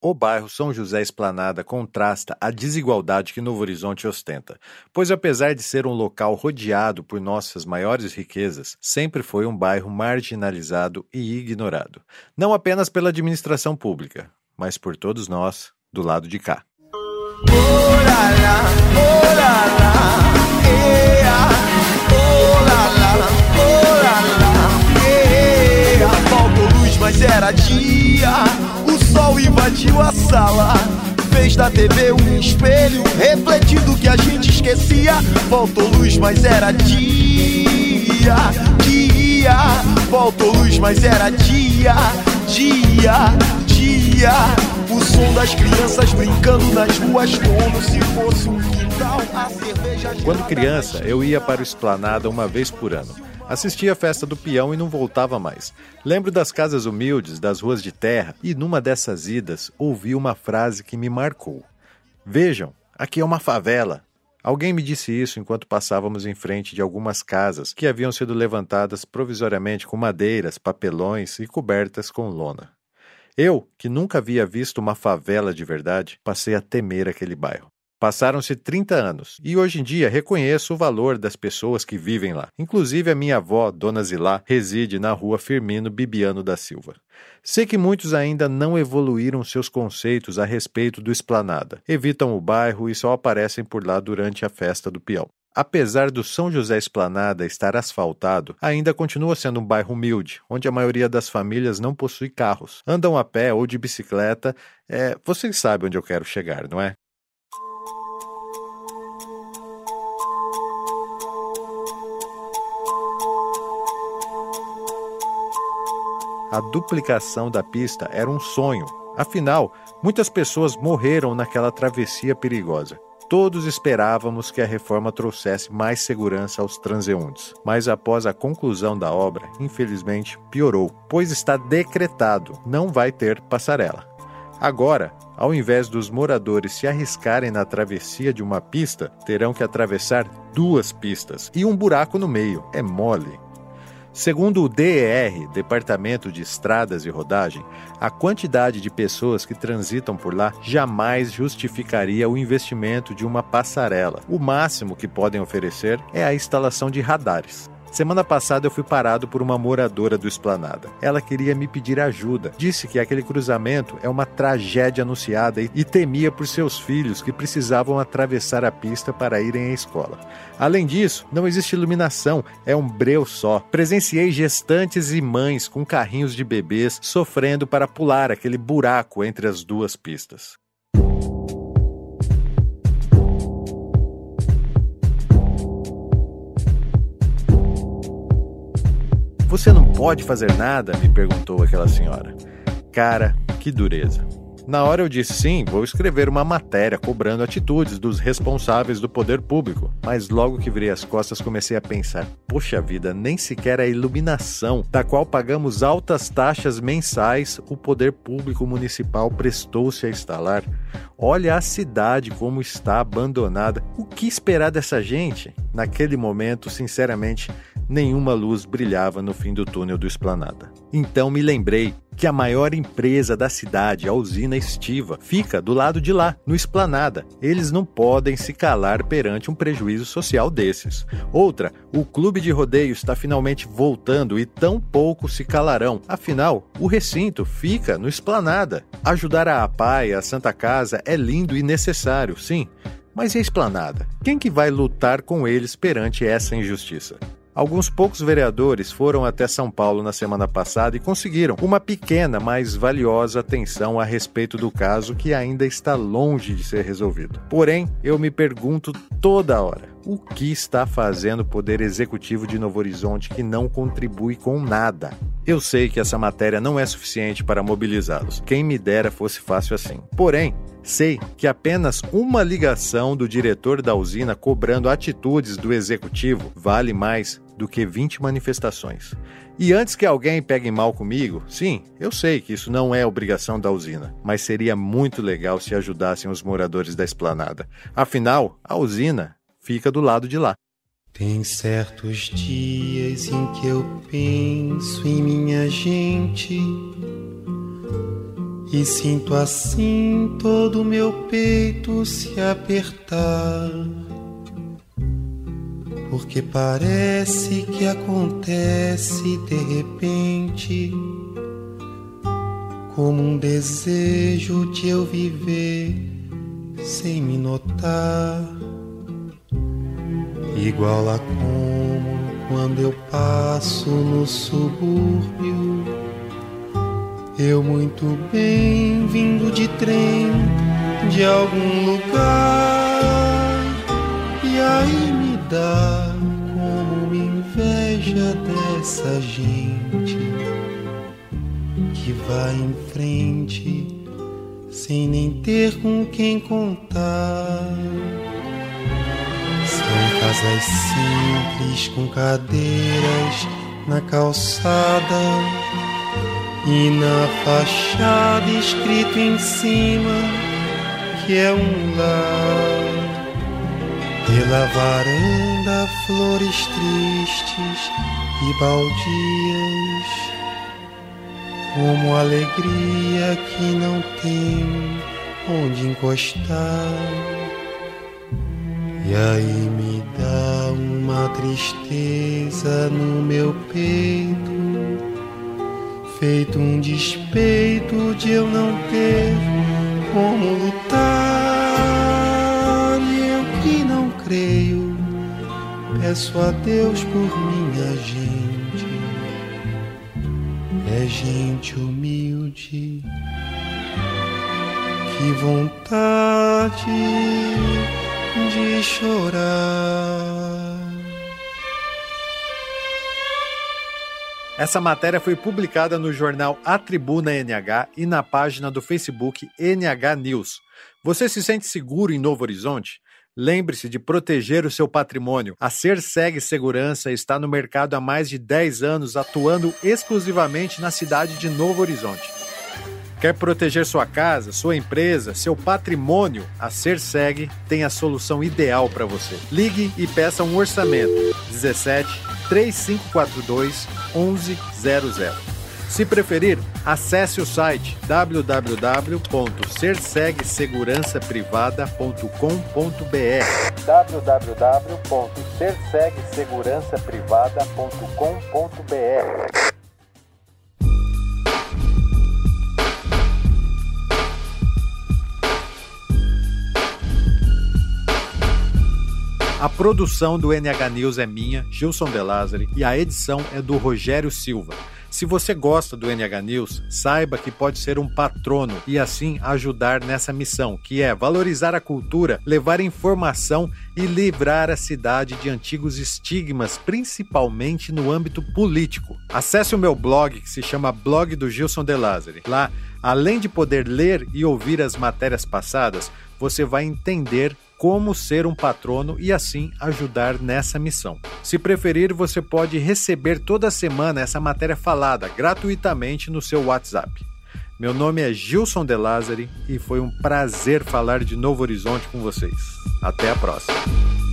O bairro São José Esplanada contrasta a desigualdade que Novo Horizonte ostenta, pois apesar de ser um local rodeado por nossas maiores riquezas, sempre foi um bairro marginalizado e ignorado, não apenas pela administração pública, mas por todos nós do lado de cá. mas era dia invadiu a sala. Fez da TV um espelho, refletindo que a gente esquecia. Voltou luz, mas era dia, dia. Voltou luz, mas era dia, dia, dia. O som das crianças brincando nas ruas como se fosse um quintal. A cerveja. Quando criança, eu ia para o Esplanada uma vez por ano Assistia a festa do peão e não voltava mais. Lembro das casas humildes, das ruas de terra, e numa dessas idas ouvi uma frase que me marcou. Vejam, aqui é uma favela. Alguém me disse isso enquanto passávamos em frente de algumas casas que haviam sido levantadas provisoriamente com madeiras, papelões e cobertas com lona. Eu, que nunca havia visto uma favela de verdade, passei a temer aquele bairro. Passaram-se 30 anos e hoje em dia reconheço o valor das pessoas que vivem lá. Inclusive a minha avó, Dona Zilá, reside na rua Firmino Bibiano da Silva. Sei que muitos ainda não evoluíram seus conceitos a respeito do esplanada, evitam o bairro e só aparecem por lá durante a festa do peão. Apesar do São José Esplanada estar asfaltado, ainda continua sendo um bairro humilde, onde a maioria das famílias não possui carros, andam a pé ou de bicicleta. É, vocês sabem onde eu quero chegar, não é? A duplicação da pista era um sonho. Afinal, muitas pessoas morreram naquela travessia perigosa. Todos esperávamos que a reforma trouxesse mais segurança aos transeuntes, mas após a conclusão da obra, infelizmente piorou, pois está decretado: não vai ter passarela. Agora, ao invés dos moradores se arriscarem na travessia de uma pista, terão que atravessar duas pistas e um buraco no meio. É mole. Segundo o DER, Departamento de Estradas e Rodagem, a quantidade de pessoas que transitam por lá jamais justificaria o investimento de uma passarela. O máximo que podem oferecer é a instalação de radares. Semana passada eu fui parado por uma moradora do Esplanada. Ela queria me pedir ajuda. Disse que aquele cruzamento é uma tragédia anunciada e temia por seus filhos que precisavam atravessar a pista para irem à escola. Além disso, não existe iluminação, é um breu só. Presenciei gestantes e mães com carrinhos de bebês sofrendo para pular aquele buraco entre as duas pistas. Você não pode fazer nada? me perguntou aquela senhora. Cara, que dureza. Na hora eu disse sim, vou escrever uma matéria cobrando atitudes dos responsáveis do poder público. Mas logo que virei as costas comecei a pensar: poxa vida, nem sequer a iluminação, da qual pagamos altas taxas mensais, o poder público municipal prestou-se a instalar. Olha a cidade como está abandonada. O que esperar dessa gente? Naquele momento, sinceramente, nenhuma luz brilhava no fim do túnel do Esplanada. Então me lembrei que a maior empresa da cidade, a usina Estiva, fica do lado de lá, no Esplanada. Eles não podem se calar perante um prejuízo social desses. Outra, o clube de rodeio está finalmente voltando e tão pouco se calarão. Afinal, o recinto fica no Esplanada. Ajudar a APAI, a Santa Casa, é lindo e necessário, sim. Mas e a esplanada? Quem que vai lutar com eles perante essa injustiça? Alguns poucos vereadores foram até São Paulo na semana passada e conseguiram uma pequena, mas valiosa atenção a respeito do caso que ainda está longe de ser resolvido. Porém, eu me pergunto toda hora: o que está fazendo o Poder Executivo de Novo Horizonte que não contribui com nada? Eu sei que essa matéria não é suficiente para mobilizá-los. Quem me dera fosse fácil assim. Porém, Sei que apenas uma ligação do diretor da usina cobrando atitudes do executivo vale mais do que 20 manifestações. E antes que alguém pegue mal comigo, sim, eu sei que isso não é obrigação da usina, mas seria muito legal se ajudassem os moradores da esplanada. Afinal, a usina fica do lado de lá. Tem certos dias em que eu penso em minha gente e sinto assim todo o meu peito se apertar. Porque parece que acontece de repente, como um desejo de eu viver sem me notar, igual a como quando eu passo no subúrbio eu muito bem vindo de trem de algum lugar e aí me dá como inveja dessa gente que vai em frente sem nem ter com quem contar. Casas simples com cadeiras na calçada e na fachada escrito em cima que é um lar. Pela varanda flores tristes e baldias, como alegria que não tem onde encostar. E aí me dá uma tristeza no meu peito feito um despeito de eu não ter como lutar. E eu que não creio, peço a Deus por minha gente. É gente humilde, que vontade de chorar. Essa matéria foi publicada no jornal A Tribuna NH e na página do Facebook NH News. Você se sente seguro em Novo Horizonte? Lembre-se de proteger o seu patrimônio. A Serseg Segurança está no mercado há mais de 10 anos, atuando exclusivamente na cidade de Novo Horizonte. Quer proteger sua casa, sua empresa, seu patrimônio? A Serseg tem a solução ideal para você. Ligue e peça um orçamento. 17 3542 1100. Se preferir, acesse o site www.cersegsegurançaprivada.com.br www.cersegsegurançaprivada.com.br A produção do NH News é minha, Gilson De e a edição é do Rogério Silva. Se você gosta do NH News, saiba que pode ser um patrono e assim ajudar nessa missão, que é valorizar a cultura, levar informação e livrar a cidade de antigos estigmas, principalmente no âmbito político. Acesse o meu blog que se chama Blog do Gilson De Lázari. Lá, além de poder ler e ouvir as matérias passadas, você vai entender como ser um patrono e assim ajudar nessa missão. Se preferir, você pode receber toda semana essa matéria falada gratuitamente no seu WhatsApp. Meu nome é Gilson De Lázari e foi um prazer falar de Novo Horizonte com vocês. Até a próxima.